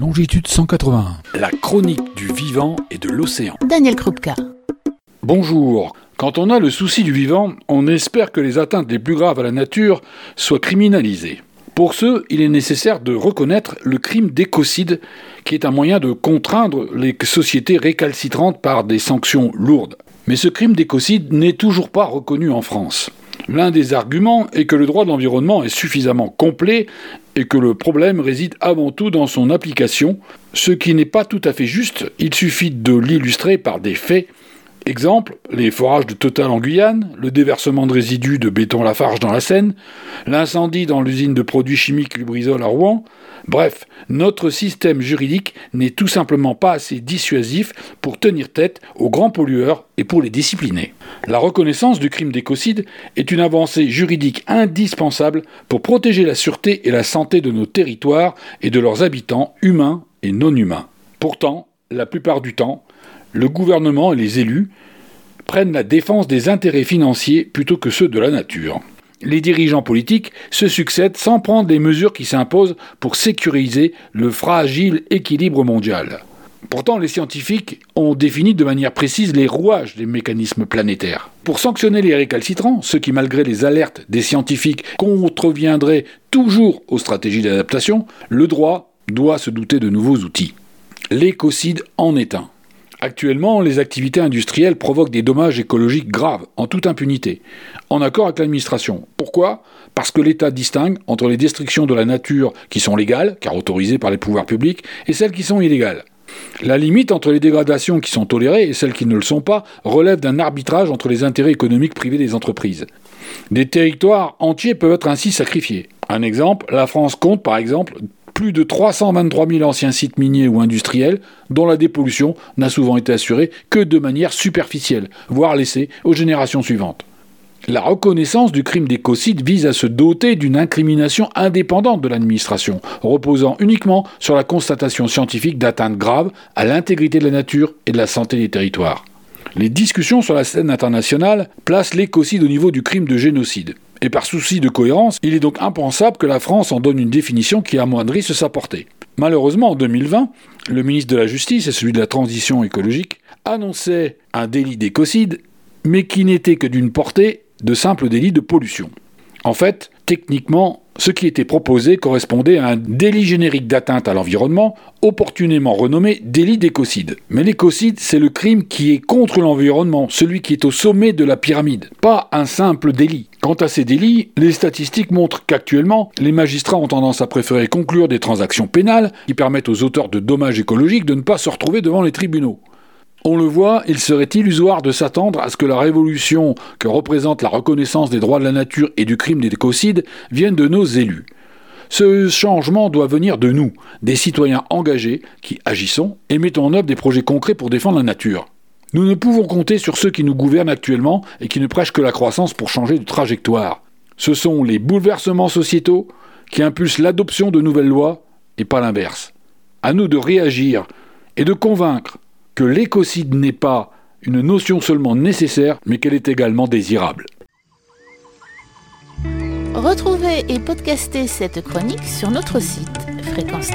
Longitude 181. La chronique du vivant et de l'océan. Daniel Krupka. Bonjour. Quand on a le souci du vivant, on espère que les atteintes les plus graves à la nature soient criminalisées. Pour ce, il est nécessaire de reconnaître le crime d'écocide, qui est un moyen de contraindre les sociétés récalcitrantes par des sanctions lourdes. Mais ce crime d'écocide n'est toujours pas reconnu en France. L'un des arguments est que le droit de l'environnement est suffisamment complet et que le problème réside avant tout dans son application, ce qui n'est pas tout à fait juste, il suffit de l'illustrer par des faits. Exemple, les forages de Total en Guyane, le déversement de résidus de béton Lafarge dans la Seine, l'incendie dans l'usine de produits chimiques Lubrizol à Rouen, Bref, notre système juridique n'est tout simplement pas assez dissuasif pour tenir tête aux grands pollueurs et pour les discipliner. La reconnaissance du crime d'écocide est une avancée juridique indispensable pour protéger la sûreté et la santé de nos territoires et de leurs habitants humains et non humains. Pourtant, la plupart du temps, le gouvernement et les élus prennent la défense des intérêts financiers plutôt que ceux de la nature les dirigeants politiques se succèdent sans prendre les mesures qui s'imposent pour sécuriser le fragile équilibre mondial. Pourtant, les scientifiques ont défini de manière précise les rouages des mécanismes planétaires. Pour sanctionner les récalcitrants, ceux qui, malgré les alertes des scientifiques, contreviendraient toujours aux stratégies d'adaptation, le droit doit se douter de nouveaux outils. L'écocide en est un. Actuellement, les activités industrielles provoquent des dommages écologiques graves, en toute impunité, en accord avec l'administration. Pourquoi? Parce que l'État distingue entre les destructions de la nature qui sont légales, car autorisées par les pouvoirs publics, et celles qui sont illégales. La limite entre les dégradations qui sont tolérées et celles qui ne le sont pas relève d'un arbitrage entre les intérêts économiques privés des entreprises. Des territoires entiers peuvent être ainsi sacrifiés. Un exemple, la France compte par exemple plus de 323 000 anciens sites miniers ou industriels dont la dépollution n'a souvent été assurée que de manière superficielle, voire laissée aux générations suivantes. La reconnaissance du crime d'écocide vise à se doter d'une incrimination indépendante de l'administration, reposant uniquement sur la constatation scientifique d'atteintes graves à l'intégrité de la nature et de la santé des territoires. Les discussions sur la scène internationale placent l'écocide au niveau du crime de génocide. Et par souci de cohérence, il est donc impensable que la France en donne une définition qui amoindrisse sa portée. Malheureusement, en 2020, le ministre de la Justice et celui de la Transition écologique annonçaient un délit d'écocide, mais qui n'était que d'une portée de simple délit de pollution. En fait, techniquement, ce qui était proposé correspondait à un délit générique d'atteinte à l'environnement, opportunément renommé délit d'écocide. Mais l'écocide, c'est le crime qui est contre l'environnement, celui qui est au sommet de la pyramide, pas un simple délit. Quant à ces délits, les statistiques montrent qu'actuellement, les magistrats ont tendance à préférer conclure des transactions pénales qui permettent aux auteurs de dommages écologiques de ne pas se retrouver devant les tribunaux. On le voit, il serait illusoire de s'attendre à ce que la révolution que représente la reconnaissance des droits de la nature et du crime d'écocide vienne de nos élus. Ce changement doit venir de nous, des citoyens engagés qui agissons et mettons en œuvre des projets concrets pour défendre la nature. Nous ne pouvons compter sur ceux qui nous gouvernent actuellement et qui ne prêchent que la croissance pour changer de trajectoire. Ce sont les bouleversements sociétaux qui impulsent l'adoption de nouvelles lois et pas l'inverse. À nous de réagir et de convaincre que l'écocide n'est pas une notion seulement nécessaire, mais qu'elle est également désirable. Retrouvez et podcastez cette chronique sur notre site fréquence